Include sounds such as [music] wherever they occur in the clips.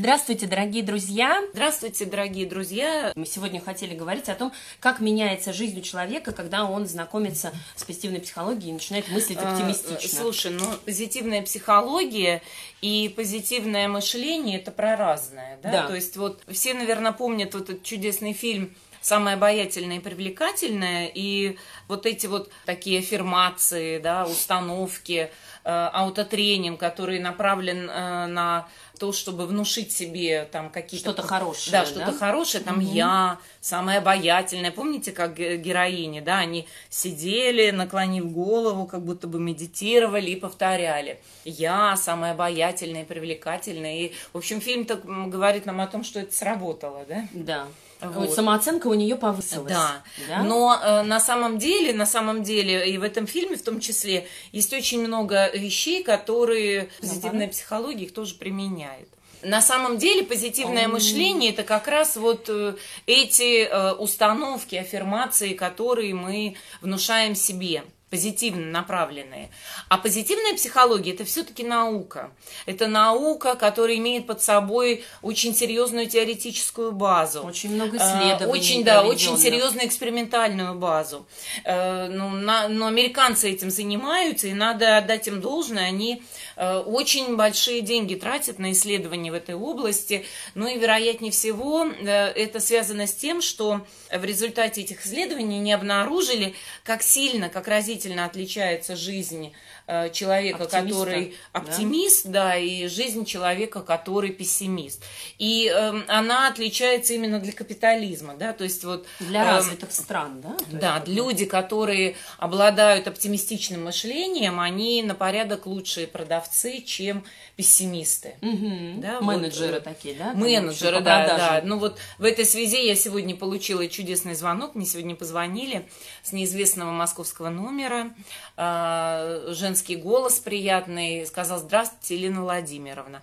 Здравствуйте, дорогие друзья! Здравствуйте, дорогие друзья! Мы сегодня хотели говорить о том, как меняется жизнь у человека, когда он знакомится с позитивной психологией и начинает мыслить А, оптимистично. Слушай, ну позитивная психология и позитивное мышление это про разное, да? Да. То есть вот все, наверное, помнят вот этот чудесный фильм самое обаятельное и привлекательное, и вот эти вот такие аффирмации, да, установки, э, аутотренинг, который направлен э, на то, чтобы внушить себе там какие-то... Что-то хорошее, Да, да? что-то хорошее, там я, самая обаятельная. Помните, как ге- героини, да, они сидели, наклонив голову, как будто бы медитировали и повторяли. Я самая обаятельная и привлекательная. И, в общем, фильм так говорит нам о том, что это сработало, да? Да. Вот. Самооценка у нее повысилась. Да. Да? Но э, на самом деле, на самом деле, и в этом фильме в том числе, есть очень много вещей, которые позитивная психология их тоже применяет. На самом деле позитивное Ам. мышление это как раз вот э, эти э, установки, аффирмации, которые мы внушаем себе позитивно направленные. А позитивная психология это все-таки наука. Это наука, которая имеет под собой очень серьезную теоретическую базу. Очень много А, исследований Очень, да, очень серьезную экспериментальную базу. Э, ну, на- но американцы этим занимаются, и надо отдать им должное. Они э, очень большие деньги тратят на исследования в этой области. Ну и, вероятнее всего, э, это связано с тем, что в результате этих исследований не обнаружили, как сильно, как разительно отличается жизнь э, человека, Оптимиста, который да? оптимист, да, и жизнь человека, который пессимист. И эм, она отличается именно для капитализма, да, то есть вот... Для эм, развитых стран, да? То есть да, бы- люди, которые обладают оптимистичным мышлением, они на порядок лучшие продавцы, чем пессимисты. Мгм. Да, вот, Менеджеры э, такие, да? Менеджеры, да, да. Ну вот в этой связи я сегодня получила чудесный звонок. Мне сегодня позвонили с неизвестного московского номера. А, Женский голос приятный. Сказал, здравствуйте, Елена Владимировна.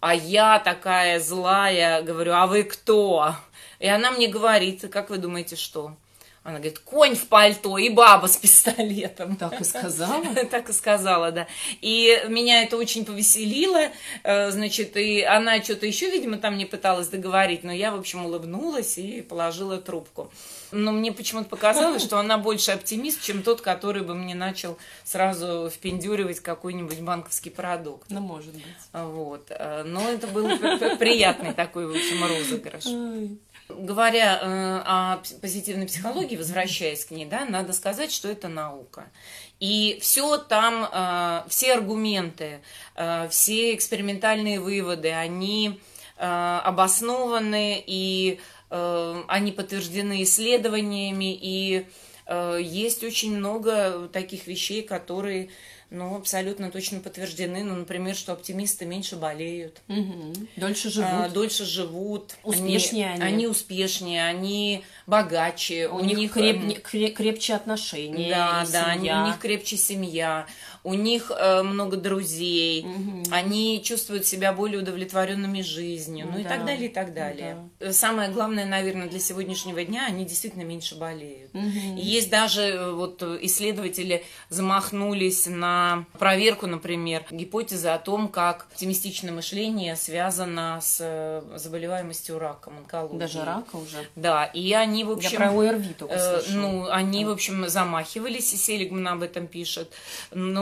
А я такая злая, говорю, а вы кто? И она мне говорит, как вы думаете, что? Она говорит, конь в пальто и баба с пистолетом. Так и сказала? [laughs] Так и сказала, да. И меня это очень повеселило, э, значит, и она что-то еще, видимо, там не пыталась договорить, но я, в общем, улыбнулась и положила трубку. Но мне почему-то показалось, что она больше оптимист, чем тот, который бы мне начал сразу впендюривать какой-нибудь банковский продукт. Ну, может быть. Вот. Э, Но это был приятный такой, в общем, розыгрыш. Говоря э, о позитивной психологии, возвращаясь к ней, да, надо сказать, что это наука. И все там, э, все аргументы, э, все экспериментальные выводы, они э, обоснованы и э, они подтверждены исследованиями, и э, есть очень много таких вещей, которые ну, абсолютно точно подтверждены. Ну, например, что оптимисты меньше болеют. Мгм. Дольше живут. А, дольше живут, Успешнее они, они. они успешнее, они богаче, у, них креп- кре- крепче отношения. да, да, они- семья. у них крепче семья, у них э, много друзей, Мгм. они чувствуют себя более удовлетворенными жизнью, ну и Да. так далее, и так далее. Э, Самое главное, наверное, для сегодняшнего дня, они действительно меньше болеют. И Есть даже э, вот э, исследователи замахнулись на проверку, например, гипотезы о том, как оптимистичное мышление связано с заболеваемостью раком, онкологией. Даже рака уже. Да, и они, в общем... Я про ОРВИ только Э, ну, они, в общем, замахивались, и Селигман об этом пишет.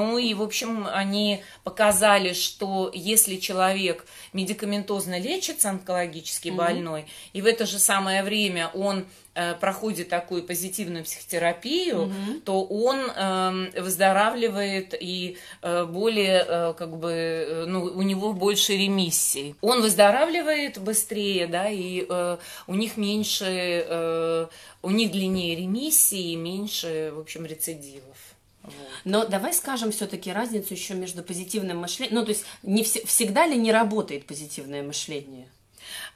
Ну, и, в общем, они показали, что если человек медикаментозно лечится, онкологически Мгм. больной, и в это же самое время он э, проходит такую позитивную психотерапию, Мгм. то он эм, выздоравливает и э, более, э, как бы, э, ну, у него больше ремиссий. Он выздоравливает быстрее, да, и э, у них меньше, э, у них длиннее ремиссии и меньше, в общем, рецидивов. Но давай скажем все-таки разницу еще между позитивным мышлением. Ну, то есть не вс- всегда ли не работает позитивное мышление?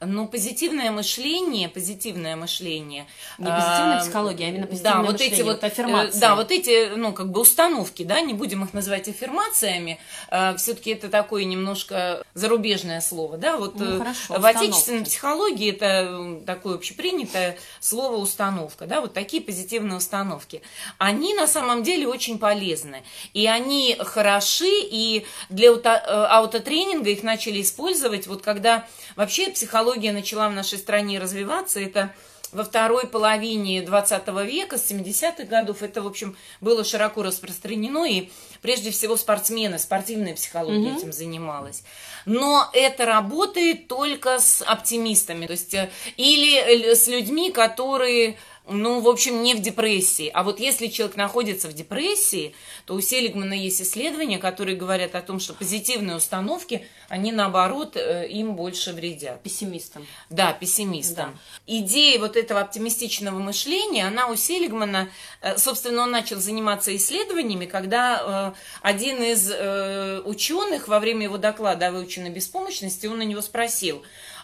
Но позитивное мышление, позитивное мышление. Не позитивная а, психология, а именно позитивное да, вот мышление, эти вот, вот аффирмации. Да, вот эти, ну, как бы установки, да, не будем их называть аффирмациями, а, все-таки это такое немножко зарубежное слово, да, вот ну, хорошо, в отечественной психологии это такое общепринятое слово установка, да, вот такие позитивные установки. Они на самом деле очень полезны, и они хороши, и для аутотренинга их начали использовать, вот когда вообще психология начала в нашей стране развиваться, это во второй половине 20 века, с 70-х годов, это, в общем, было широко распространено, и прежде всего спортсмены, спортивная психология mm-hmm. этим занималась. Но это работает только с оптимистами, то есть э, или с людьми, которые ну, в общем, не в депрессии. А вот если человек находится в депрессии, то у Селигмана есть исследования, которые говорят о том, что позитивные установки, они наоборот э, им больше вредят. Пессимистам. Да, пессимистам. Да. Идея вот этого оптимистичного мышления, она у Селигмана, э, собственно, он начал заниматься исследованиями, когда э, один из ученых во время его доклада о выученной беспомощности, он на него спросил,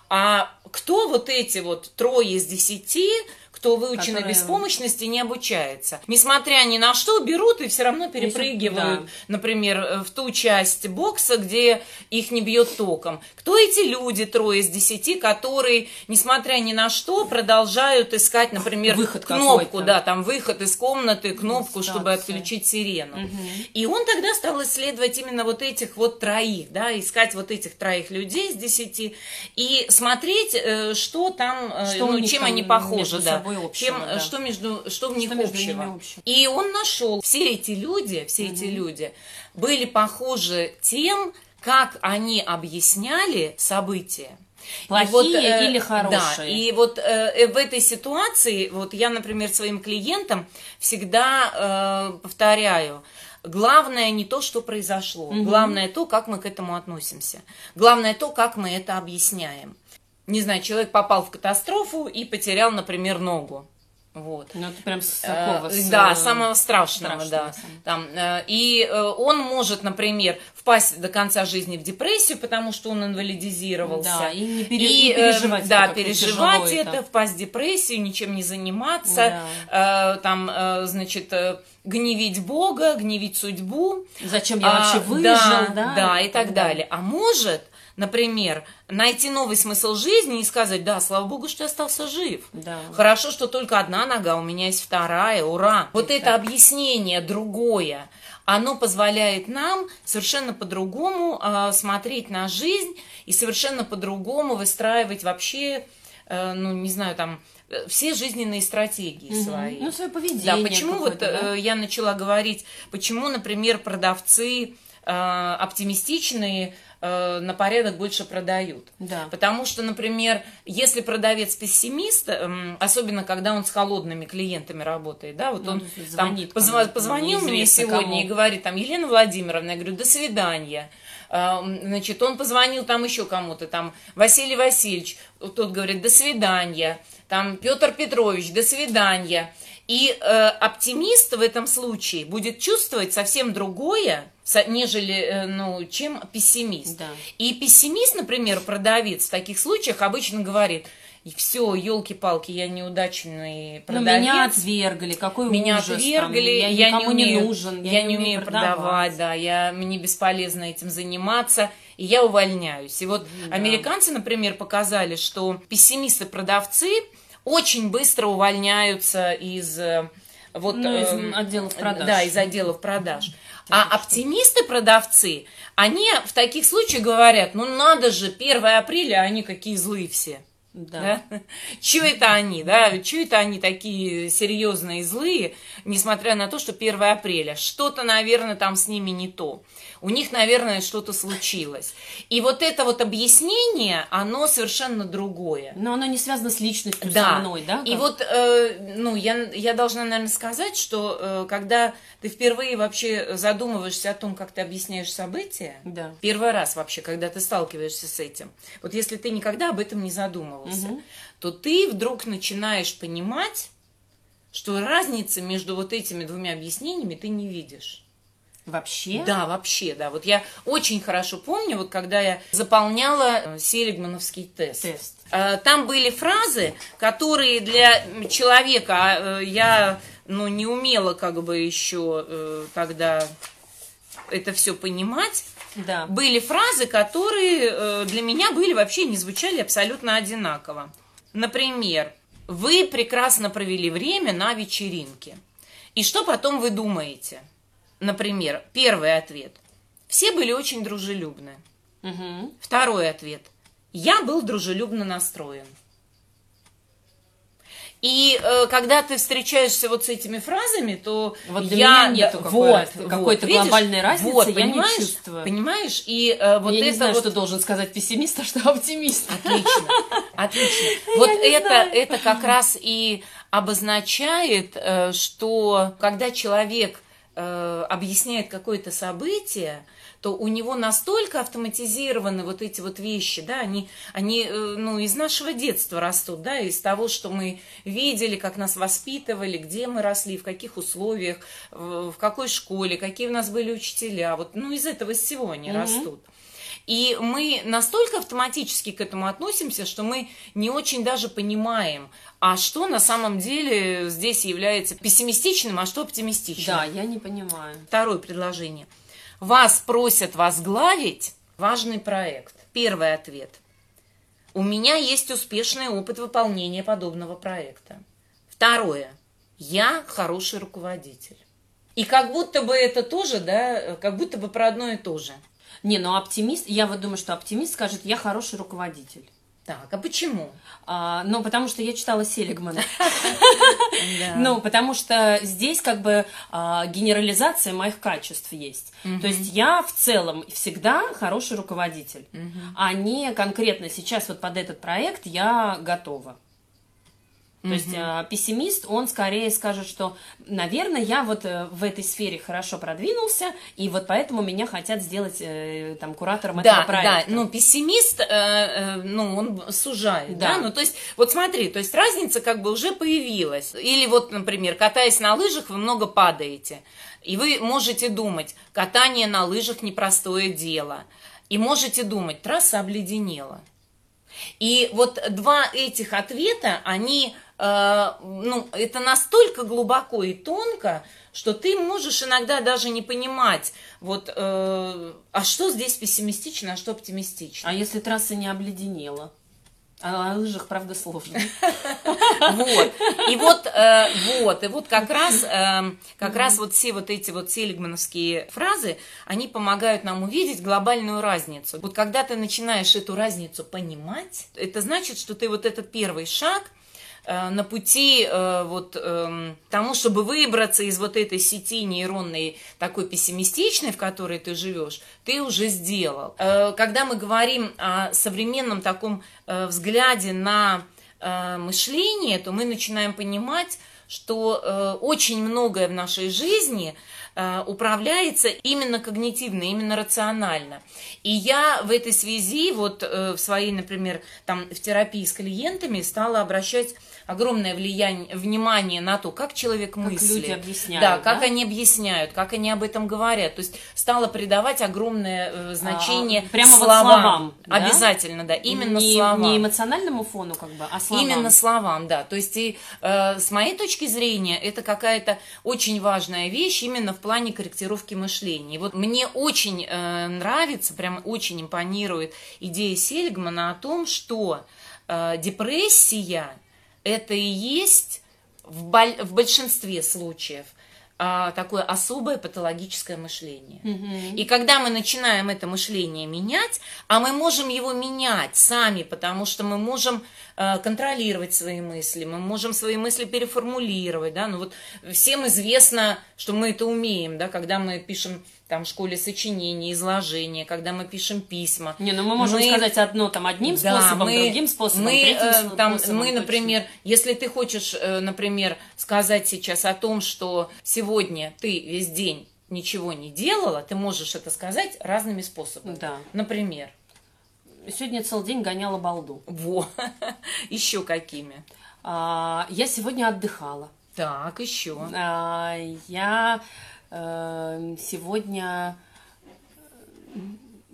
а кто вот эти вот трое из десяти, кто выученной Которые... беспомощности не обучается. Несмотря ни на что, берут и все равно перепрыгивают, да. например, э, в ту часть бокса, где их не бьет током. Кто эти люди, трое из десяти, которые, несмотря ни на что, продолжают искать, например, выход кнопку, да, там выход из комнаты, кнопку, Ситуация. чтобы отключить сирену. Угу. И он тогда стал исследовать именно вот этих вот троих, да, искать вот этих троих людей из десяти и смотреть, э, что там, э, что ну, чем они похожи, да собой общего. Чем, да. Что между, что в них что общего. общего. И он нашел, все эти люди, все угу. эти люди были похожи тем, как они объясняли события. Плохие вот, э, или хорошие. Да, и вот э, в этой ситуации, вот я, например, своим клиентам всегда э, повторяю, главное не то, что произошло, угу. главное то, как мы к этому относимся, главное то, как мы это объясняем не знаю, человек попал в катастрофу и потерял, например, ногу. Вот. Ну, это прям с такого, с, Да, самого страшного, страшного да. Там, э, и э, он может, например, впасть до конца жизни в депрессию, потому что он инвалидизировался. Да, и не, пере, и, э, переживать. Да, переживать это, это, впасть в депрессию, ничем не заниматься, да. там, значит, гневить Бога, гневить судьбу. Зачем я а, вообще выжил, да? Да, да и так далее. А может например, найти новый смысл жизни и сказать, да, слава богу, что я остался жив. Да. Хорошо, что только одна нога, у меня есть вторая, ура. Вот это объяснение другое, оно позволяет нам совершенно по-другому э, смотреть на жизнь и совершенно по-другому выстраивать вообще, э, ну, не знаю, там, все жизненные стратегии угу. свои. Ну, свое поведение. Да, почему вот да? Э, я начала говорить, почему, например, продавцы э, оптимистичные Э, на порядок больше продают. Да. Потому что, например, если продавец пессимист, эм, особенно когда он с холодными клиентами работает, да, вот ну, он звонит, там, позв... позвонил мне сегодня кому. и говорит, там, Елена Владимировна, я говорю, до свидания. Эм, значит, он позвонил там еще кому-то, там, Василий Васильевич, тот говорит, до свидания. Там, Петр Петрович, до свидания. И э, оптимист в этом случае будет чувствовать совсем другое, нежели, э, ну, чем пессимист. Да. И пессимист, например, продавец в таких случаях обычно говорит, все, елки-палки, я неудачный продавец. Но меня отвергли, какой меня ужас. отвергли, там, я, я никому не, умею, не нужен, я, я не умею продавать. продавать, да, я, мне бесполезно этим заниматься, и я увольняюсь. И вот да. американцы, например, показали, что пессимисты-продавцы очень быстро увольняются из э, вот ну, из э, отделов продаж. Да, из отделов продаж. А оптимисты-продавцы, они в таких случаях говорят, ну надо же, 1 апреля, они какие злые все. Да. да? [laughs] Чего это они, да? Чего это они такие серьезные и злые, несмотря на то, что 1 апреля? Что-то, наверное, там с ними не то. У них, наверное, что-то случилось. И вот это вот объяснение, оно совершенно другое. Но оно не связано с личностью да. со мной, да? Как? И вот, э, ну, я, я должна, наверное, сказать, что э, когда ты впервые вообще задумываешься о том, как ты объясняешь события, да. первый раз вообще, когда ты сталкиваешься с этим, вот если ты никогда об этом не задумывался, задумывался, угу. то ты вдруг начинаешь понимать, что разницы между вот этими двумя объяснениями ты не видишь. Вообще? Да, вообще, да. Вот я очень хорошо помню, вот когда я заполняла э, Селигмановский тест. Тест. Э, Там были фразы, которые для человека, а, э, я ну, не умела как бы еще тогда это все понимать. Да. Были фразы, которые э, для меня были вообще не звучали абсолютно одинаково. Например, вы прекрасно провели время на вечеринке. И что потом вы думаете? Например, первый ответ. Все были очень дружелюбны. Мгм. Второй ответ. Я был дружелюбно настроен. И э, когда ты встречаешься вот с этими фразами, то Вот для я меня нету да, какой раз- какой-то видишь? глобальной разницы, вот, я не понимаешь, чувствую. Понимаешь? И э, вот я это не знаю, вот что должен сказать пессимист, а что оптимист. Отлично, [laughs] отлично. Вот это, это как раз и обозначает, э, что когда человек э, объясняет какое-то событие, то у него настолько автоматизированы вот эти вот вещи, да, они, они э, ну, из нашего детства растут, да, из того, что мы видели, как нас воспитывали, где мы росли, в каких условиях, в какой школе, какие у нас были учителя, вот, ну, из этого всего они Мгм. растут. И мы настолько автоматически к этому относимся, что мы не очень даже понимаем, а что на самом деле здесь является пессимистичным, а что оптимистичным. Да, я не понимаю. Второе предложение. Вас просят возглавить важный проект. Первый ответ. У меня есть успешный опыт выполнения подобного проекта. Второе. Я хороший руководитель. И как будто бы это тоже, да, как будто бы про одно и то же. Не, ну оптимист, я вот думаю, что оптимист скажет, я хороший руководитель. Так, а почему? А, ну, потому что я читала Селигмана. Ну, потому что здесь как бы а, генерализация моих качеств есть. То есть я в целом всегда хороший руководитель, а не конкретно сейчас вот под этот проект я готова. То есть а, пессимист, он скорее скажет, что, наверное, я вот э, в этой сфере хорошо продвинулся, и вот поэтому меня хотят сделать э, там куратором этого Да, да, проекта. ну пессимист, э, э, ну он сужает, да. Да. ну то есть вот смотри, то есть разница как бы уже появилась. Или вот, например, катаясь на лыжах, вы много падаете, и вы можете думать, катание на лыжах непростое дело, и можете думать, трасса обледенела. И вот два этих ответа, они, э, ну, это настолько глубоко и тонко, что ты можешь иногда даже не понимать, вот, э, а что здесь пессимистично, а что оптимистично. А если трасса не обледенела? А на лыжах, правда, сложно. [laughs] Вот. И вот, э, вот, и вот как раз, э, как раз вот все вот эти вот селигмановские фразы, они помогают нам увидеть глобальную разницу. Вот когда ты начинаешь эту разницу понимать, это значит, что ты вот этот первый шаг на пути э, вот эм, тому, чтобы выбраться из вот этой сети нейронной такой пессимистичной, в которой ты живешь, ты уже сделал. Э, Когда мы говорим о современном таком э, взгляде на э, мышление, то мы начинаем понимать, что э, очень многое в нашей жизни э, управляется именно когнитивно, именно рационально. И я в этой связи вот э, в своей, например, там в терапии с клиентами стала обращать огромное влияние, внимание на то, как человек мыслит. люди объясняют, Да, как да? они объясняют, как они об этом говорят. То есть стала придавать огромное э, значение А, прямо вот словам. словам, да? Обязательно, да, именно не, словам. не эмоциональному фону, как бы, а словам. Именно словам, да. То есть, и, э, с моей точки зрения, это какая-то очень важная вещь именно в плане корректировки мышления. И вот мне очень э, нравится, прям очень импонирует идея Сельгмана о том, что э, депрессия это и есть в, боль- в большинстве случаев а, такое особое патологическое мышление. И когда мы начинаем это мышление менять, а мы можем его менять сами, потому что мы можем контролировать свои мысли, мы можем свои мысли переформулировать, да, ну вот всем известно, что мы это умеем, да, когда мы пишем там в школе сочинения, изложения, когда мы пишем письма. Не, ну мы можем Мы- сказать одно там одним Да, способом, мы- другим способом, мы, третьим э, способом. там, точно. мы, например, если ты хочешь, э, например, сказать сейчас о том, что сегодня ты весь день ничего не делала, ты можешь это сказать разными способами. Да. Например, Сегодня целый день гоняла балду. во, [laughs] еще какими. А, я сегодня отдыхала. Так, еще. А, я э, сегодня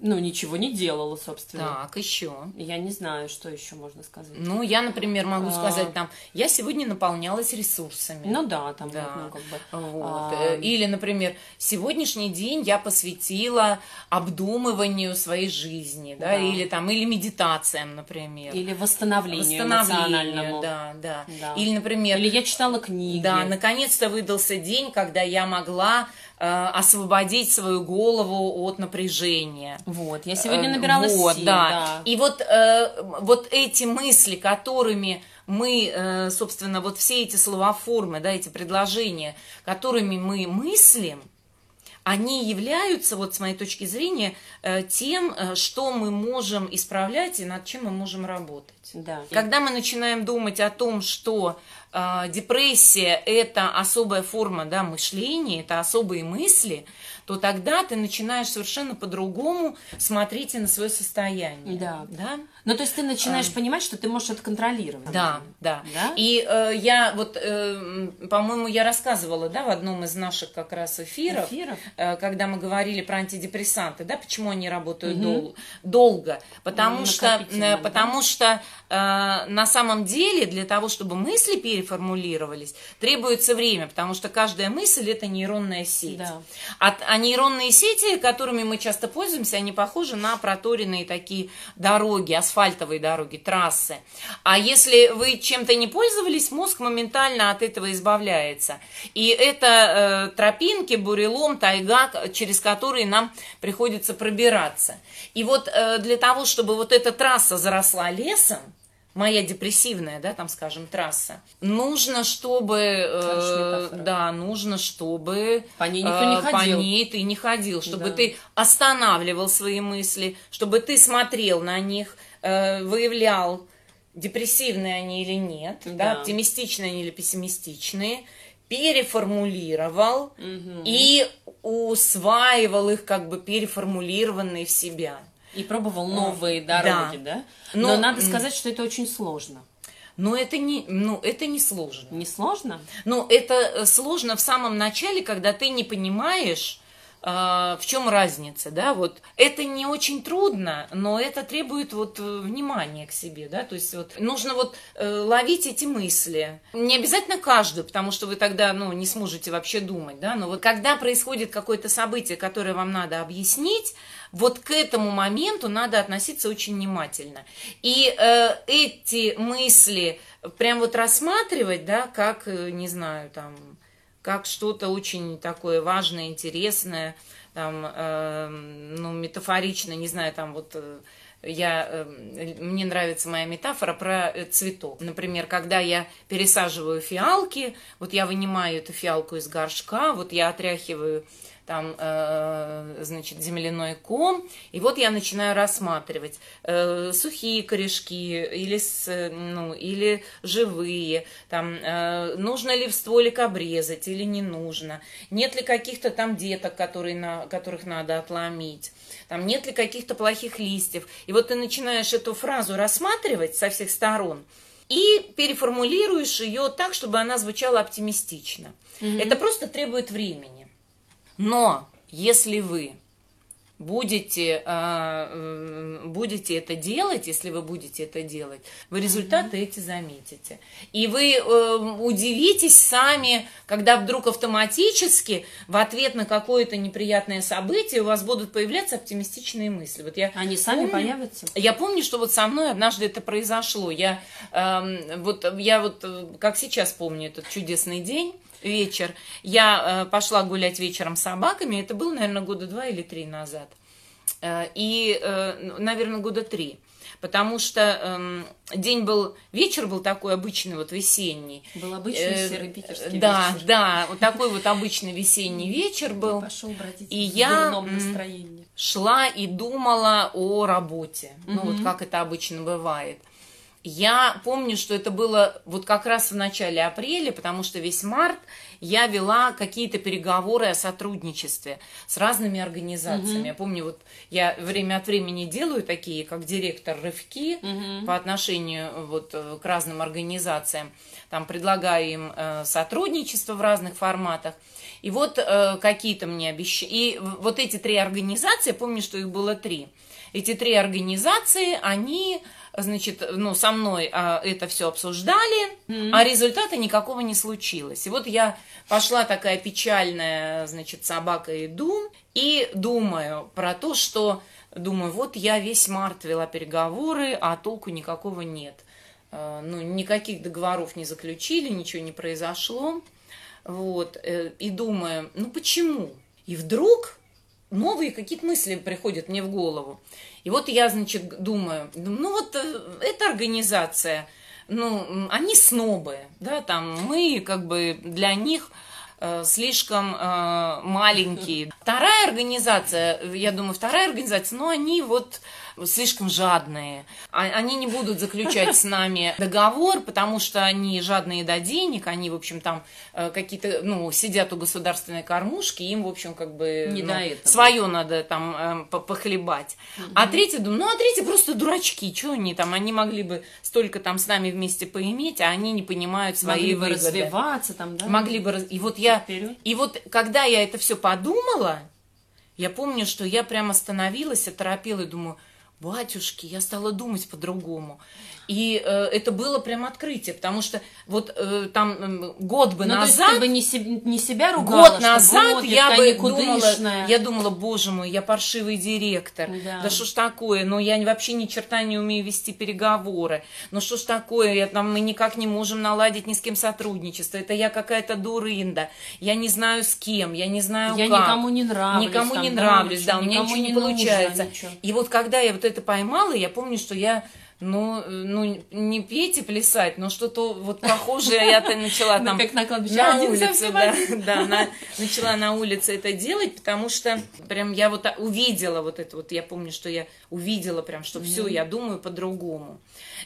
ну, ничего не делала, собственно. Так, еще. Я не знаю, что еще можно сказать. Ну, я, например, могу а... сказать там, я сегодня наполнялась ресурсами. Ну да, там да. Ну, как бы. Вот. А... Или, например, сегодняшний день я посвятила обдумыванию своей жизни, да, да. или там, или медитациям, например. Или восстановлению, восстановлению да, да, да. Или, например... Или я читала книги. Да, наконец-то выдался день, когда я могла освободить свою голову от напряжения. Вот, я сегодня э, набирала вот, сил, да. да. И вот, э, вот эти мысли, которыми мы, собственно, вот все эти словоформы, да, эти предложения, которыми мы мыслим, они являются, вот с моей точки зрения, тем, что мы можем исправлять и над чем мы можем работать. Да. Когда мы начинаем думать о том, что э, депрессия – это особая форма да, мышления, это особые мысли, то тогда ты начинаешь совершенно по-другому смотреть на свое состояние. Да. да? Ну, то есть ты начинаешь а, понимать, что ты можешь это контролировать. Да, да. да? И э, я вот, э, по-моему, я рассказывала, да, в одном из наших как раз эфиров, эфиров? Э, когда мы говорили про антидепрессанты, да, почему они работают угу. дол- долго, потому ну, что, э, потому да? что э, на самом деле для того, чтобы мысли переформулировались, требуется время, потому что каждая мысль это нейронная сеть. Да. А, а нейронные сети, которыми мы часто пользуемся, они похожи на проторенные такие дороги, асфальтовые дороги, трассы. А если вы чем-то не пользовались, мозг моментально от этого избавляется. И это э, тропинки, бурелом, тайга, через которые нам приходится пробираться. И вот э, для того, чтобы вот эта трасса заросла лесом, моя депрессивная, да, там, скажем, трасса. Нужно, чтобы, э, да, нужно, чтобы по ней никто не э, ходил. По ней ты не ходил, чтобы да. ты останавливал свои мысли, чтобы ты смотрел на них, э, выявлял, депрессивные они или нет, да. да, оптимистичные они или пессимистичные, переформулировал угу. и усваивал их как бы переформулированные в себя. И пробовал новые дороги, да? да? Но, Но надо сказать, что это очень сложно. Но это не, ну, это не сложно. Не сложно? Ну, это э, сложно в самом начале, когда ты не понимаешь, а, в чем разница, да, вот это не очень трудно, но это требует вот э, внимания к себе, да, то есть вот нужно вот э, ловить эти мысли, не обязательно каждую, потому что вы тогда, ну, не сможете вообще думать, да, но вот когда происходит какое-то событие, которое вам надо объяснить, вот к этому моменту надо относиться очень внимательно, и э, эти мысли прям вот рассматривать, да, как, э, не знаю, там как что-то очень такое важное, интересное, там, э, ну, метафорично, не знаю, там вот э, я, э, мне нравится моя метафора про э, цветок. Например, когда я пересаживаю фиалки, вот я вынимаю эту фиалку из горшка, вот я отряхиваю там, э, значит, земляной ком, и вот я начинаю рассматривать э, сухие корешки или, с, ну, или живые, там, э, нужно ли в стволик обрезать или не нужно, нет ли каких-то там деток, которые на, которых надо отломить, там, нет ли каких-то плохих листьев. И вот ты начинаешь эту фразу рассматривать со всех сторон, и переформулируешь ее так, чтобы она звучала оптимистично. Угу. Это просто требует времени. Но если вы будете, э, будете это делать, если вы будете это делать, вы результаты mm-hmm. эти заметите. И вы э, удивитесь сами, когда вдруг автоматически в ответ на какое-то неприятное событие у вас будут появляться оптимистичные мысли. Вот я Они сами помню, появятся? Я помню, что вот со мной однажды это произошло. Я, э, вот, я вот, как сейчас помню этот чудесный день, вечер. Я э, пошла гулять вечером с собаками. Это было, наверное, года два или три назад. Э, и, э, наверное, года три. Потому что э, день был, вечер был такой обычный, вот весенний. Был обычный э, серый да, вечер. Да, вот такой вот обычный весенний вечер был. Пошел бродить и я настроении. шла и думала о работе. Mm-hmm. Ну, вот как это обычно бывает. Я помню, что это было вот как раз в начале апреля, потому что весь март я вела какие-то переговоры о сотрудничестве с разными организациями. Угу. Я помню, вот я время от времени делаю такие, как директор рывки угу. по отношению вот э, к разным организациям. Там предлагаю им э, сотрудничество в разных форматах. И вот э, какие-то мне обещали. И вот эти три организации, помню, что их было три. Эти три организации, они значит, ну, со мной а, это все обсуждали, mm-hmm. а результата никакого не случилось. И вот я пошла такая печальная, значит, собака иду и думаю про то, что, думаю, вот я весь март вела переговоры, а толку никакого нет. А, ну, никаких договоров не заключили, ничего не произошло. Вот, э, и думаю, ну почему? И вдруг новые какие-то мысли приходят мне в голову. И вот я, значит, думаю, ну вот э, эта организация, ну, они снобы, да, там мы как бы для них э, слишком э, маленькие. Вторая организация, я думаю, вторая организация, ну, они вот слишком жадные. А, они не будут заключать с нами [laughs] договор, потому что они жадные до денег, они, в общем, там э, какие-то, ну, сидят у государственной кормушки, им, в общем, как бы не ну, до этого. свое надо там э, похлебать. Угу. А третьи думают, ну, а третьи просто дурачки, что они там, они могли бы столько там с нами вместе поиметь, а они не понимают свои могли выгоды. бы развиваться там, да? Могли бы, и вот я, Вперед. и вот когда я это все подумала, я помню, что я прямо остановилась, оторопела и думаю, батюшки, я стала думать по-другому. И э, это было прям открытие, потому что вот э, там э, год бы ну, назад... То есть ты бы не, себе, не себя ругала, Год назад вот, я бы думала, я думала, боже мой, я паршивый директор, да, да что ж такое, ну я вообще ни черта не умею вести переговоры, ну что ж такое, я, там, мы никак не можем наладить ни с кем сотрудничество, это я какая-то дурында, я не знаю с кем, я не знаю я как. никому не нравлюсь. Никому там, не нравлюсь, да, у меня ничего не, не получается. Нужно, И вот когда я вот это поймала, я помню, что я ну, ну, не петь и плясать, но что-то вот похожее я-то начала [laughs] ну, там как на, кладбище. на улице, да, да, на, [laughs] начала на улице это делать, потому что прям я вот увидела вот это вот, я помню, что я увидела прям, что все, я думаю по-другому.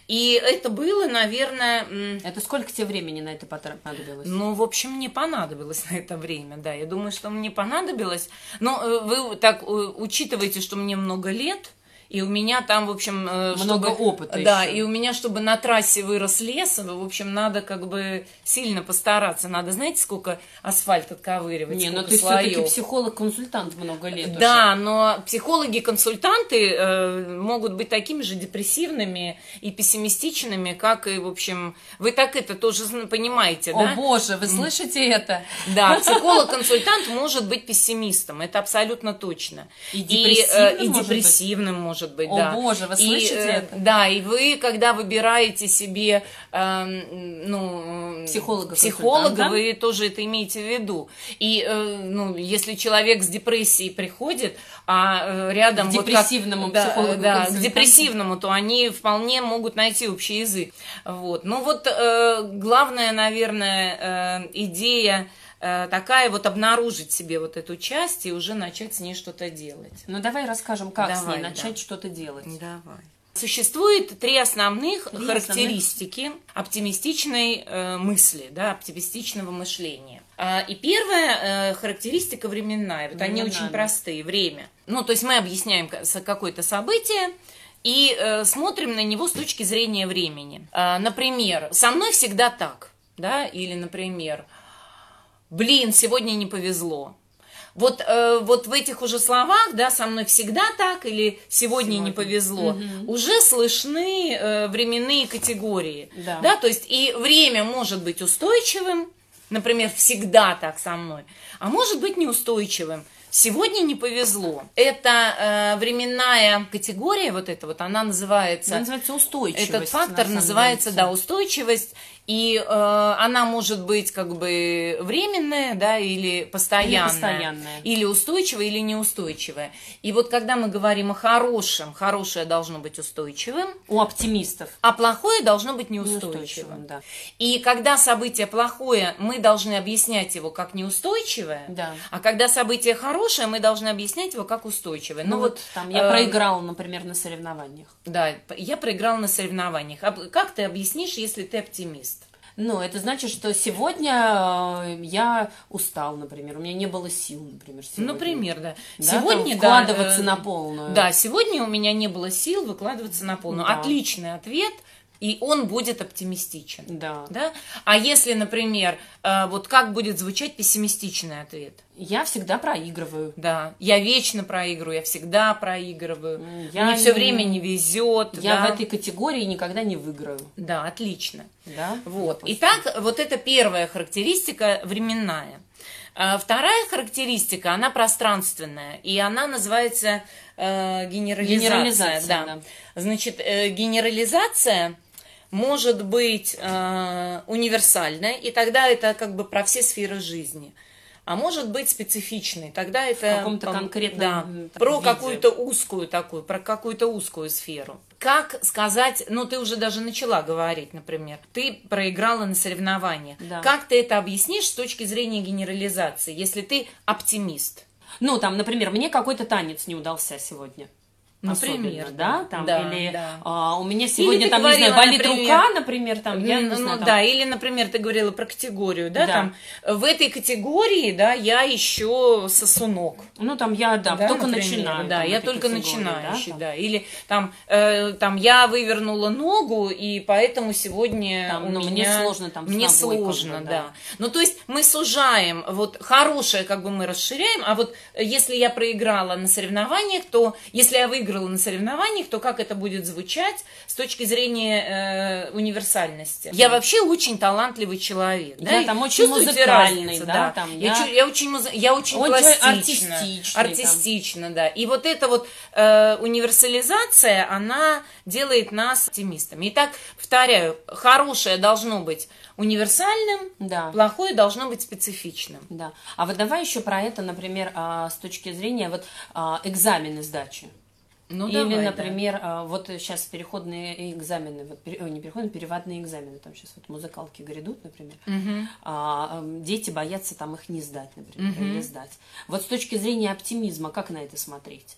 И это было, наверное... Это сколько тебе времени на это понадобилось? Ну, в общем, мне понадобилось на это время, да. Я думаю, что мне понадобилось. Но э, вы так э, учитываете, что мне много лет, и у меня там, в общем... Э, Много чтобы, опыта Да, еще. и у меня, чтобы на трассе вырос лес, в общем, надо как бы сильно постараться. Надо, знаете, сколько асфальт отковыривать, Не, но ну ты все-таки психолог-консультант много лет Да, уже. но психологи-консультанты э, могут быть такими же депрессивными и пессимистичными, как и, в общем... Вы так это тоже понимаете, О, да? О боже, вы слышите это? Да, [laughs] психолог-консультант может быть пессимистом, это абсолютно точно. И депрессивным, и, э, и депрессивным может может быть, О, да. боже, вы слышите и, э, это? Да, и вы, когда выбираете себе, э, ну, психолога, психолога вы тоже это имеете в виду. И, э, ну, если человек с депрессией приходит, а э, рядом... К депрессивному вот как, психологу Да, да, к депрессивному, то они вполне могут найти общий язык. Вот. Ну вот э, главная, наверное, э, идея такая вот обнаружить себе вот эту часть и уже начать с ней что-то делать. Ну давай расскажем, как давай, с ней начать да. что-то делать. Давай. Существует три основных три характеристики основных. оптимистичной э, мысли, да, оптимистичного мышления. А, и первая э, характеристика временная. Вот временная. они очень простые. Время. Ну, то есть мы объясняем какое-то событие, и э, смотрим на него с точки зрения времени. Э, например, со мной всегда так, да, или, например, блин, сегодня не повезло. Вот, э, вот в этих уже словах, да, со мной всегда так или сегодня, сегодня. не повезло, угу. уже слышны э, временные категории. Да. да, то есть и время может быть устойчивым, например, всегда так со мной, а может быть неустойчивым. Сегодня не повезло. Это э, временная категория, вот эта вот, она называется... Она называется устойчивость. Этот фактор называется, да, устойчивость. И э, она может быть как бы временная, да, или постоянная. Или постоянная. Или устойчивая, или неустойчивая. И вот когда мы говорим о хорошем, хорошее должно быть устойчивым. У оптимистов. А плохое должно быть неустойчивым. неустойчивым да. И когда событие плохое, мы должны объяснять его как неустойчивое. Да. А когда событие хорошее, мы должны объяснять его как устойчивое. Ну, ну вот там я э, проиграла, например, на соревнованиях. Да, я проиграла на соревнованиях. Как ты объяснишь, если ты оптимист? Ну, это значит, что сегодня э, я устал, например, у меня не было сил, например, сегодня. Например, да. да сегодня там, вкладываться да, на полную. Да, сегодня у меня не было сил выкладываться на полную. Да. Отличный ответ. И он будет оптимистичен. Да. да. А если, например, э, вот как будет звучать пессимистичный ответ? Я всегда проигрываю. Да. Я вечно проигрываю, я всегда проигрываю. Я Мне не... все время не везет. Я да? в этой категории никогда не выиграю. Да, отлично. Да. Вот. Итак, вот это первая характеристика временная. А вторая характеристика, она пространственная, и она называется э, генерализация. Генерализация, да. да. Значит, э, генерализация может быть э, универсальная, и тогда это как бы про все сферы жизни. А может быть специфичной, тогда это в каком-то конкретном да, про какую-то узкую такую, про какую-то узкую сферу. Как сказать, ну ты уже даже начала говорить, например, ты проиграла на соревнованиях. Да. Как ты это объяснишь с точки зрения генерализации, если ты оптимист? Ну, там, например, мне какой-то танец не удался сегодня. Например, да, там, да, или да. А, у меня сегодня там, говорила, не знаю, болит например, рука, например, там, я ну, не знаю, там... да, или, например, ты говорила про категорию, да, да, там, в этой категории, да, я еще сосунок. Ну, там, я, да, да только например, начинаю. Да, я только начинающий, да, да, или там, э, там, я вывернула ногу, и поэтому сегодня там, у ну, меня... Мне сложно там Мне сложно, да. да. Ну, то есть мы сужаем, вот, хорошее, как бы мы расширяем, а вот если я проиграла на соревнованиях, то, если я выиграла на соревнованиях, то как это будет звучать с точки зрения э, универсальности. Я вообще очень талантливый человек. Я да? там очень музыкальный, да, да. Там я... Я, я очень, муз... я очень, очень пластична, артистично, да. И вот эта вот э, универсализация, она делает нас оптимистами. Итак, повторяю, хорошее должно быть универсальным, да. плохое должно быть специфичным. Да. А вот давай еще про это, например, а, с точки зрения вот а, экзамены сдачи. Ну, Или, давай, например, да. вот сейчас переходные экзамены, вот, не переходные, переводные экзамены, там сейчас вот музыкалки грядут, например, угу. а, дети боятся там их не сдать, например, угу. или сдать. Вот с точки зрения оптимизма, как на это смотреть?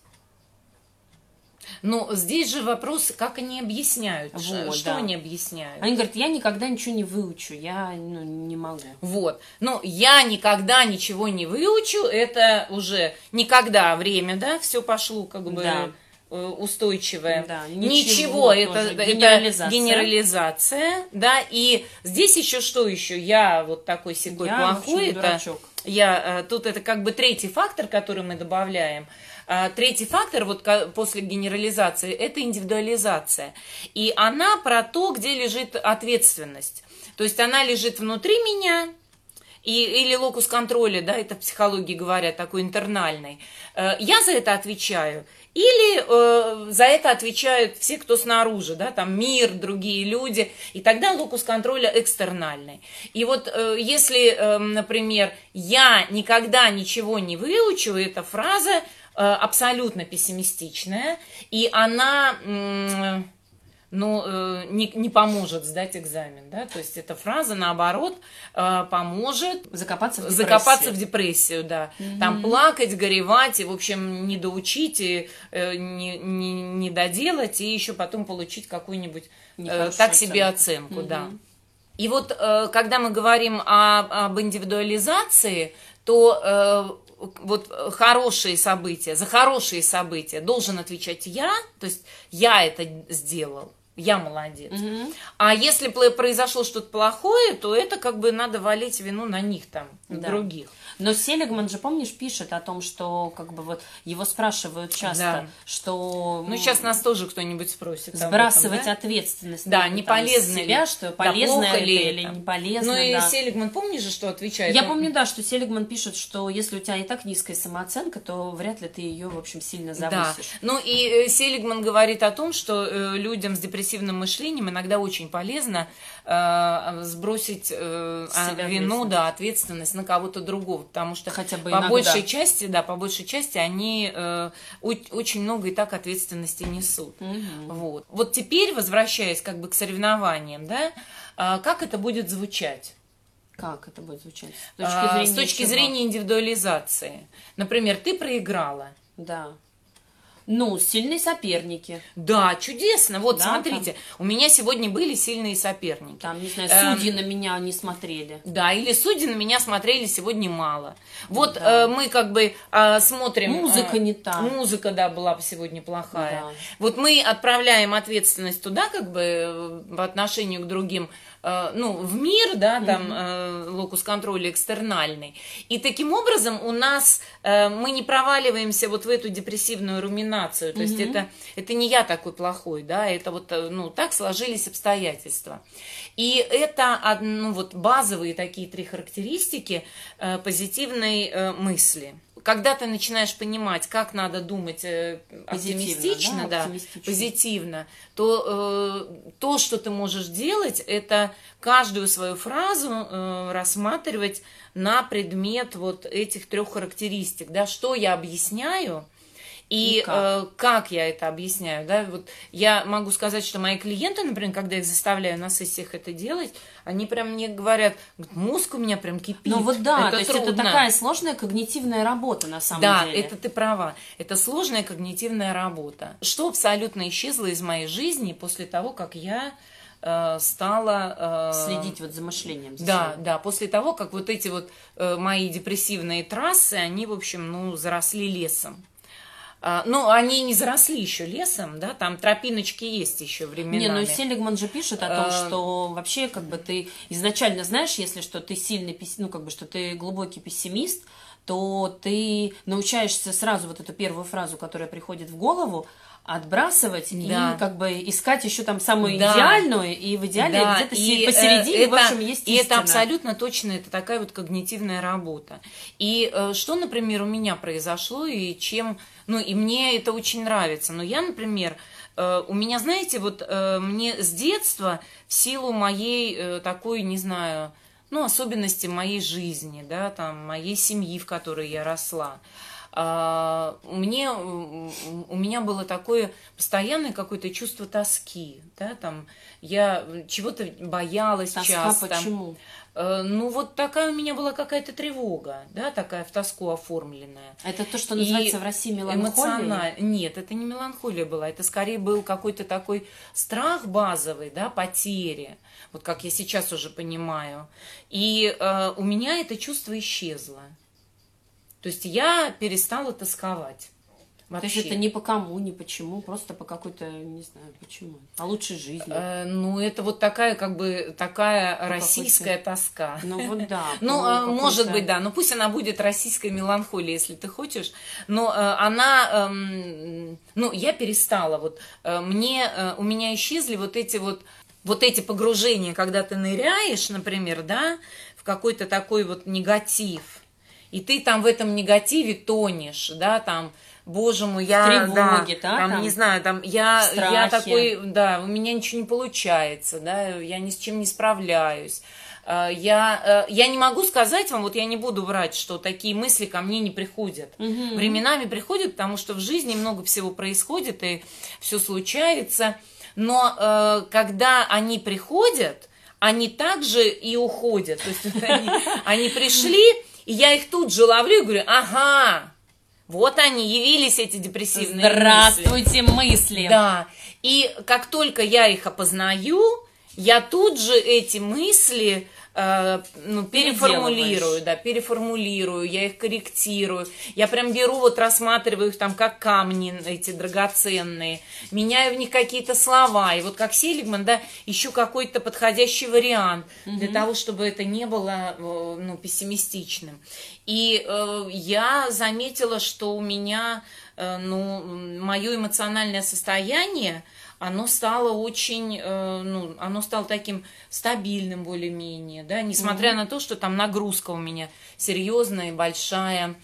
Но здесь же вопрос, как они объясняют, вот, что да. они объясняют. Они говорят, я никогда ничего не выучу, я ну, не могу. Вот, ну, я никогда ничего не выучу, это уже никогда время, да, все пошло как бы... Да устойчивое. Да, ничего, ничего это, это генерализация. генерализация, да, и здесь еще что еще? Я вот такой секой плохой, это я э, тут это как бы третий фактор, который мы добавляем. А, третий фактор вот после генерализации это индивидуализация, и она про то, где лежит ответственность. То есть она лежит внутри меня, и, или локус контроля, да, это в психологии говорят, такой интернальный. Э, я за это отвечаю, или э, за это отвечают все, кто снаружи, да, там мир, другие люди, и тогда локус контроля экстернальный. И вот э, если, э, например, я никогда ничего не выучу, эта фраза э, абсолютно пессимистичная, и она... Э, ну, э, не, не поможет сдать экзамен, да, то есть эта фраза, наоборот, э, поможет закопаться в депрессию, закопаться в депрессию да, mm там плакать, горевать, и, в общем, не доучить, и э, не, не, не доделать, и еще потом получить какую-нибудь э, так себе оценку, mm да. И вот, э, когда мы говорим о, об индивидуализации, то э, вот хорошие события, за хорошие события должен отвечать я, то есть я это сделал, я молодец. Угу. А если произошло что-то плохое, то это как бы надо валить вину на них там, на да. других. Но Селигман же, помнишь, пишет о том, что как бы вот его спрашивают часто, да. что... Ну, сейчас нас тоже кто-нибудь спросит. Сбрасывать этом, да? ответственность. Да, не полезно себя, что полезно да, это ли или не полезно. Ну, и да. Селигман, помнишь же, что отвечает? Я помню, да, что Селигман пишет, что если у тебя и так низкая самооценка, то вряд ли ты ее, в общем, сильно завысишь. Да. Ну, и э, Селигман говорит о том, что э, людям с депрессивным мышлением иногда очень полезно э, сбросить э, вину, да, ответственность на кого-то другого, потому что хотя бы по иногда. большей части, да, по большей части они э, очень много и так ответственности несут. Угу. Вот. Вот теперь, возвращаясь как бы к соревнованиям, да, э, как это будет звучать? Как это будет звучать? С точки а, зрения, а, с точки зрения индивидуализации. Например, ты проиграла. Да. Ну, сильные соперники. Да, чудесно. Вот, да, смотрите, там... у меня сегодня были сильные соперники. Там, не знаю, судьи эм... на меня не смотрели. Да, или судьи на меня смотрели сегодня мало. Вот да. э, мы как бы э, смотрим... Музыка э, не та. Музыка, да, была сегодня плохая. Да. Вот мы отправляем ответственность туда, как бы, по отношению к другим Э, ну, в мир, да, там, mm-hmm. локус контроля экстернальный. И таким образом у нас, э, мы не проваливаемся вот в эту депрессивную руминацию. То mm-hmm. есть это, это не я такой плохой, да, это вот, ну, так сложились обстоятельства. И это, ну, вот базовые такие три характеристики позитивной мысли когда ты начинаешь понимать, как надо думать э, оптимистично, да, да, позитивно, то э, то, что ты можешь делать, это каждую свою фразу э, рассматривать на предмет вот этих трех характеристик, да, что я объясняю, и, как? Э, как я это объясняю, да, вот я могу сказать, что мои клиенты, например, когда их заставляю на сессиях это делать, они прям мне говорят, мозг у меня прям кипит. Ну вот да, это то есть трудно. это такая сложная когнитивная работа на самом да, деле. Да, это ты права, это сложная когнитивная работа. Что абсолютно исчезло из моей жизни после того, как я э, стала э, следить вот за мышлением. За да, собой. да, после того, как вот эти вот э, мои депрессивные трассы, они, в общем, ну, заросли лесом. А, ну, они не заросли еще лесом, да, там тропиночки есть еще временами. Не, ну Селигман же пишет о том, а... что вообще как бы ты изначально знаешь, если что ты сильный, ну как бы что ты глубокий пессимист, то ты научаешься сразу вот эту первую фразу, которая приходит в голову, отбрасывать да. и как бы искать еще там самую да. идеальную, и в идеале да. где-то и, посередине, это, в общем, есть И истина. это абсолютно точно, это такая вот когнитивная работа. И э, что, например, у меня произошло, и чем, ну, и мне это очень нравится. Но я, например, э, у меня, знаете, вот э, мне с детства в силу моей такой, не знаю, ну, особенности моей жизни, да, там, моей семьи, в которой я росла, мне, у меня было такое постоянное какое-то чувство тоски, да, там, я чего-то боялась Тоска часто. почему? Э, ну, вот такая у меня была какая-то тревога, да, такая в тоску оформленная. Это то, что называется и в России меланхолия? Нет, это не меланхолия была, это скорее был какой-то такой страх базовый, да, потери, вот как я сейчас уже понимаю. И э, у меня это чувство исчезло. То есть я перестала тосковать. Вообще. То есть это не по кому, не почему, просто по какой-то, не знаю, почему. По лучшей жизни. Э, ну, это вот такая, как бы, такая ну, российская тоска. Ну, вот да. [laughs] Ну, э, может быть, да. Ну, пусть она будет российской меланхолией, если ты хочешь. Но э, она, э, ну, я перестала. Вот э, мне, э, у меня исчезли вот эти вот, вот эти погружения, когда ты ныряешь, например, да, в какой-то такой вот негатив и ты там в этом негативе тонешь, да, там, боже мой, я, тревоге, да, да, там, там, не знаю, там, я, я такой, да, у меня ничего не получается, да, я ни с чем не справляюсь. А, я, э, я не могу сказать вам, вот я не буду врать, что такие мысли ко мне не приходят. Угу. Временами приходят, потому что в жизни много всего происходит и все случается. Но э, когда они приходят, они также и уходят. То есть [laughs] они, они пришли, и я их тут же ловлю и говорю, ага, вот они, явились эти депрессивные Здравствуйте, мысли. мысли. Да. И как только я их опознаю, я тут же эти мысли э, ну, переформулирую, да, переформулирую, я их корректирую, я прям беру, вот рассматриваю их там как камни эти драгоценные, меняю в них какие-то слова, и вот как Селигман, да, ищу какой-то подходящий вариант угу. для того, чтобы это не было, э, ну, пессимистичным. И э, я заметила, что у меня, э, ну, мое эмоциональное состояние, оно стало очень, э, ну, оно стало таким стабильным более-менее, да, несмотря mm-hmm. на то, что там нагрузка у меня серьезная, большая,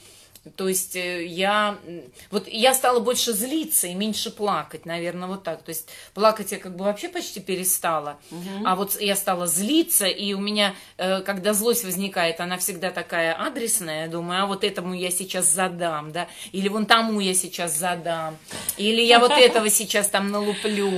то есть э, я, вот я стала больше злиться и меньше плакать, наверное, вот так. То есть плакать я как бы вообще почти перестала, угу. а вот я стала злиться, и у меня, э, когда злость возникает, она всегда такая адресная, я думаю, а вот этому я сейчас задам, да, или вон тому я сейчас задам, или я вот [laughs] этого сейчас там налуплю.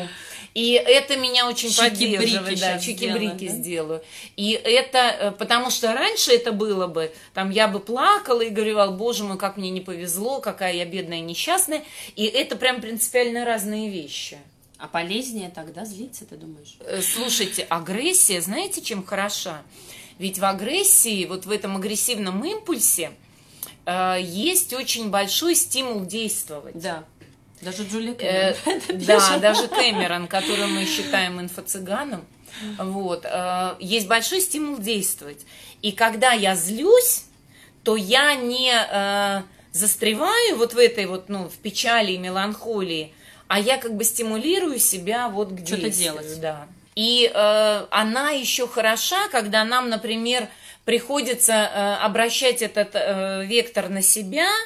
И это меня очень поддерживает. Да, чики-брики да? сделаю. И это, э, потому что раньше это было бы, там я бы плакала и говорила, боже мой, как мне не повезло, какая я бедная несчастная. И это прям принципиально разные вещи. А полезнее тогда злиться, ты думаешь? Э, слушайте, агрессия, знаете, чем хороша? Ведь в агрессии, вот в этом агрессивном импульсе, э, есть очень большой стимул действовать. Да. Даже Джули э, Кэмерон. [laughs] Да, даже Кэмерон, которого мы считаем инфо-цыганом. Вот. Э, есть большой стимул действовать. И когда я злюсь, то я не э, застреваю вот в этой вот, ну, в печали и меланхолии, а я как бы стимулирую себя вот к Что-то делать. Да. И э, она еще хороша, когда нам, например, приходится э, обращать этот э, вектор на себя –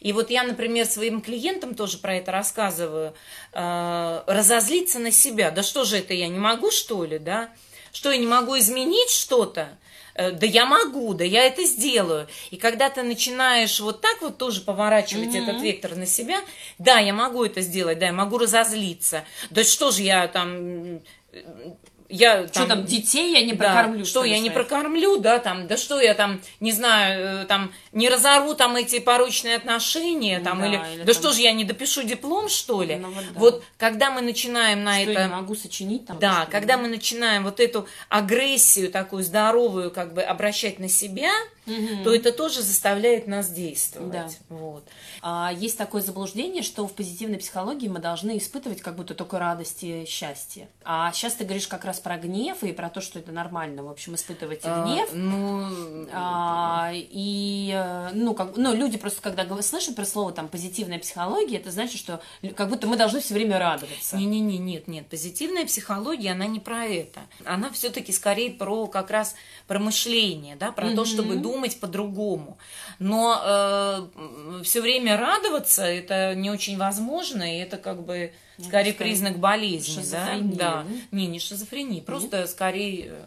и вот я, например, своим клиентам тоже про это рассказываю. Э, разозлиться на себя. Да что же это, я не могу, что ли, да? Что, я не могу изменить что-то? Э, да я могу, да я это сделаю. И когда ты начинаешь вот так вот тоже поворачивать mm-hmm. этот вектор на себя, да, я могу это сделать, да, я могу разозлиться. Да что же я там я что там, детей я не прокормлю. Да, что я не прокормлю, да, там, да что я там, не знаю, э, там, не разорву там эти порочные отношения, там, да, или, или да там... что же я не допишу диплом, что ли? Ну, вот, да. вот, когда мы начинаем на что это... я не могу сочинить там? Да, когда мы начинаем вот эту агрессию такую здоровую, как бы, обращать на себя, угу. то это тоже заставляет нас действовать. Да. Вот. А, есть такое заблуждение, что в позитивной психологии мы должны испытывать как будто только радость и счастье. А сейчас ты говоришь как раз про гнев и про то, что это нормально, в общем, испытывать а, гнев. Ну... А, и, э, ну, как, ну, люди просто, когда слышат про слово там позитивная психология, это значит, что как будто мы должны все время радоваться. Не-не-не, нет, нет. Позитивная психология, она не про это. Она все-таки скорее про как раз про мышление, да, про mm-hmm. то, чтобы думать по-другому. Но э, все время радоваться это не очень возможно, и это как бы ну, скорее признак болезни, да? Да. Не, не шизофрения, просто скорее э,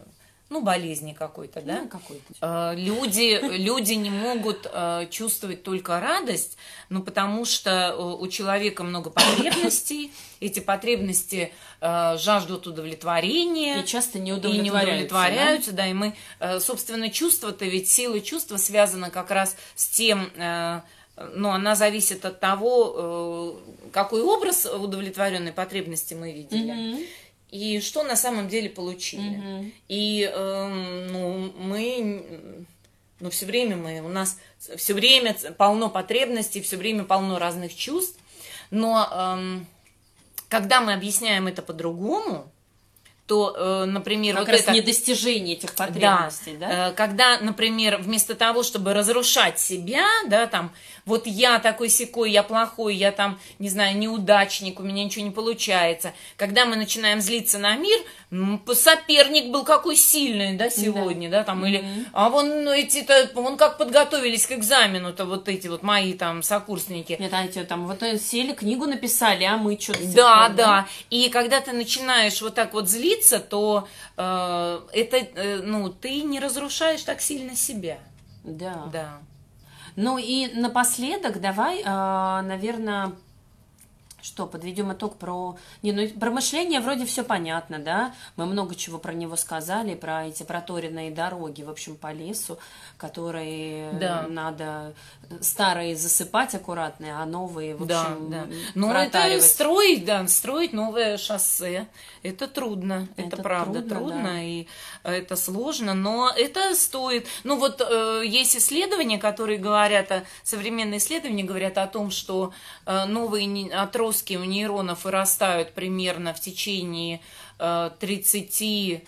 ну, болезни какой-то, да? Ну, какой-то. Э, люди, люди не могут э, чувствовать только радость, ну, потому что у человека много потребностей, эти потребности жаждут удовлетворения. И часто не удовлетворяются. И не удовлетворяются, да, да и мы, собственно, чувства-то, ведь сила чувства связана как раз с тем, ну, она зависит от того, какой образ удовлетворенной потребности мы видели. Mm-hmm. И что на самом деле получили. Mm-hmm. И э, ну, мы ну, все время мы, у нас все время полно потребностей, все время полно разных чувств, но э, когда мы объясняем это по-другому, то, э, например, как вот раз это... недостижение этих потребностей, да, да? Э, когда, например, вместо того, чтобы разрушать себя, да, там, вот я такой секой, я плохой, я там, не знаю, неудачник, у меня ничего не получается. Когда мы начинаем злиться на мир, соперник был какой сильный, да, сегодня, да, да там, mm-hmm. или, а вон эти-то, вон как подготовились к экзамену-то вот эти вот мои там сокурсники. Нет, а эти там вот сели, книгу написали, а мы что-то... Да, да, да, и когда ты начинаешь вот так вот злиться, длится, то э, это, э, ну, ты не разрушаешь так сильно себя. Да. Да. Ну и напоследок давай, э, наверное, что, подведем итог про... Не, ну, про мышление вроде все понятно, да? Мы много чего про него сказали, про эти проторенные дороги, в общем, по лесу, которые да. надо старые засыпать аккуратные, а новые, в общем, да, ну, это строить, да, строить новое шоссе, это трудно, это, это правда трудно, трудно да. и это сложно, но это стоит. Ну вот э, есть исследования, которые говорят, о, современные исследования говорят о том, что э, новые отростки у нейронов вырастают примерно в течение 30-45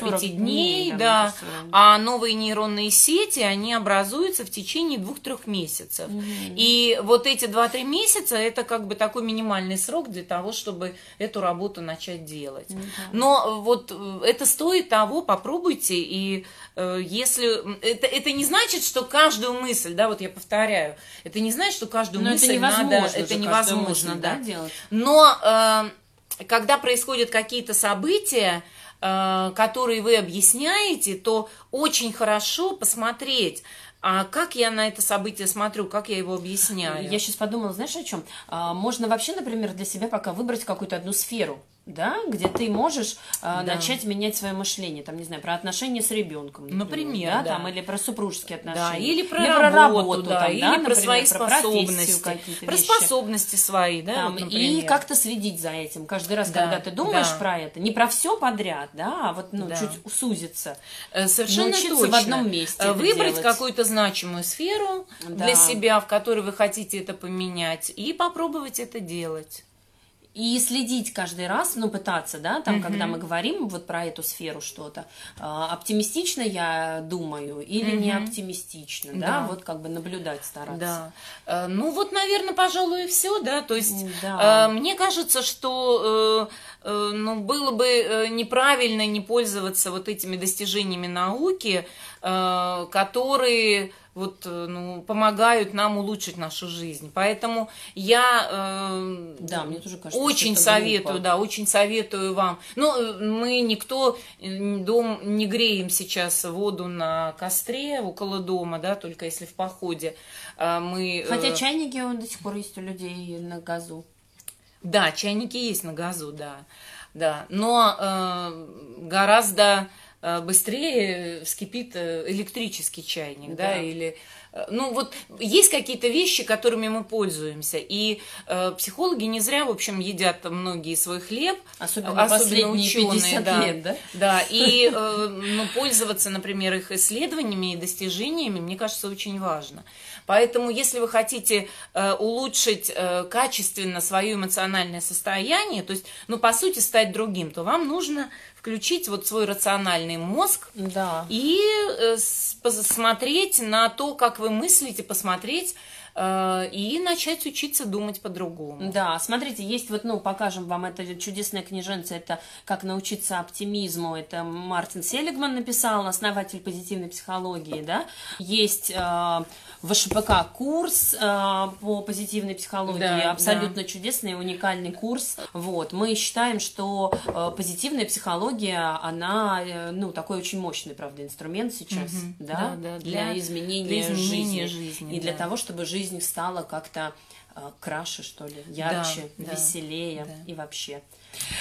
ну, дней, дней, да, а новые нейронные сети, они образуются в течение 2-3 месяцев. Mm-hmm. И вот эти 2-3 месяца, это как бы такой минимальный срок для того, чтобы эту работу начать делать. Mm-hmm. Но вот э, это стоит того, попробуйте, и э, если... Это, это не значит, что каждую мысль, да, вот я повторяю, это не значит, что каждую Но мысль это надо... Это невозможно, мысль, да, да, делать. Но... Когда происходят какие-то события, э, которые вы объясняете, то очень хорошо посмотреть, а как я на это событие смотрю, как я его объясняю. Я сейчас подумала, знаешь, о чем? А, можно вообще, например, для себя пока выбрать какую-то одну сферу да, где ты можешь э, да. начать менять свое мышление, там, не знаю, про отношения с ребенком, например, да, да. там, или про супружеские отношения, да, или про, или работу, про работу, да, там, или да, про например, свои способности, про, про вещи. способности свои, да, там, вот, и как-то следить за этим каждый раз, да, когда ты думаешь да. про это, не про все подряд, да, а вот ну да. чуть сузиться, э, совершенно точно. в одном месте, э, выбрать какую-то значимую сферу да. для себя, в которой вы хотите это поменять, и попробовать это делать. И следить каждый раз, ну, пытаться, да, там, mm-hmm. когда мы говорим вот про эту сферу что-то, э, оптимистично я думаю или mm-hmm. не оптимистично, да. да, вот как бы наблюдать стараться. Да. Э, ну, вот, наверное, пожалуй, все, да, то есть да. э, мне кажется, что, э, э, ну, было бы э, неправильно не пользоваться вот этими достижениями науки, э, которые вот, э, ну, помогают нам улучшить нашу жизнь. Поэтому я э, да, мне тоже кажется, очень советую, глупо. да, очень советую вам. Ну, э, мы никто э, дом не греем сейчас воду на костре около дома, да, только если в походе. Мы, Хотя чайники до сих пор есть у людей на газу. Да, чайники есть на газу, да, да. Но э, гораздо быстрее вскипит э, электрический чайник, да, да. или э, ну вот есть какие-то вещи, которыми мы пользуемся, и э, психологи не зря, в общем, едят многие свой хлеб, особенно, особенно ученые, да, лет, да, да, и э, ну, пользоваться, например, их исследованиями и достижениями, мне кажется, очень важно. Поэтому, если вы хотите э, улучшить э, качественно свое эмоциональное состояние, то есть, ну, по сути, стать другим, то вам нужно включить вот свой рациональный мозг да. и э, посмотреть на то, как вы мыслите, посмотреть и начать учиться думать по-другому. Да, смотрите, есть вот, ну, покажем вам, это чудесная книженца, это «Как научиться оптимизму», это Мартин Селигман написал, основатель позитивной психологии, да, есть э, в ШПК курс э, по позитивной психологии, да, абсолютно да. чудесный, уникальный курс. Вот, мы считаем, что э, позитивная психология, она, э, ну, такой очень мощный, правда, инструмент сейчас, угу, да, да, да, для, для изменения, для изменения жизни, жизни и для того, чтобы жизнь стала как-то э, краше, что ли, ярче, да, веселее да. и вообще.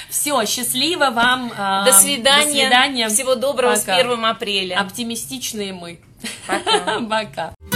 Все, счастливо вам. До свидания. До свидания. Всего доброго Пока. с 1 апреля. Оптимистичные мы. Пока. [laughs] Пока.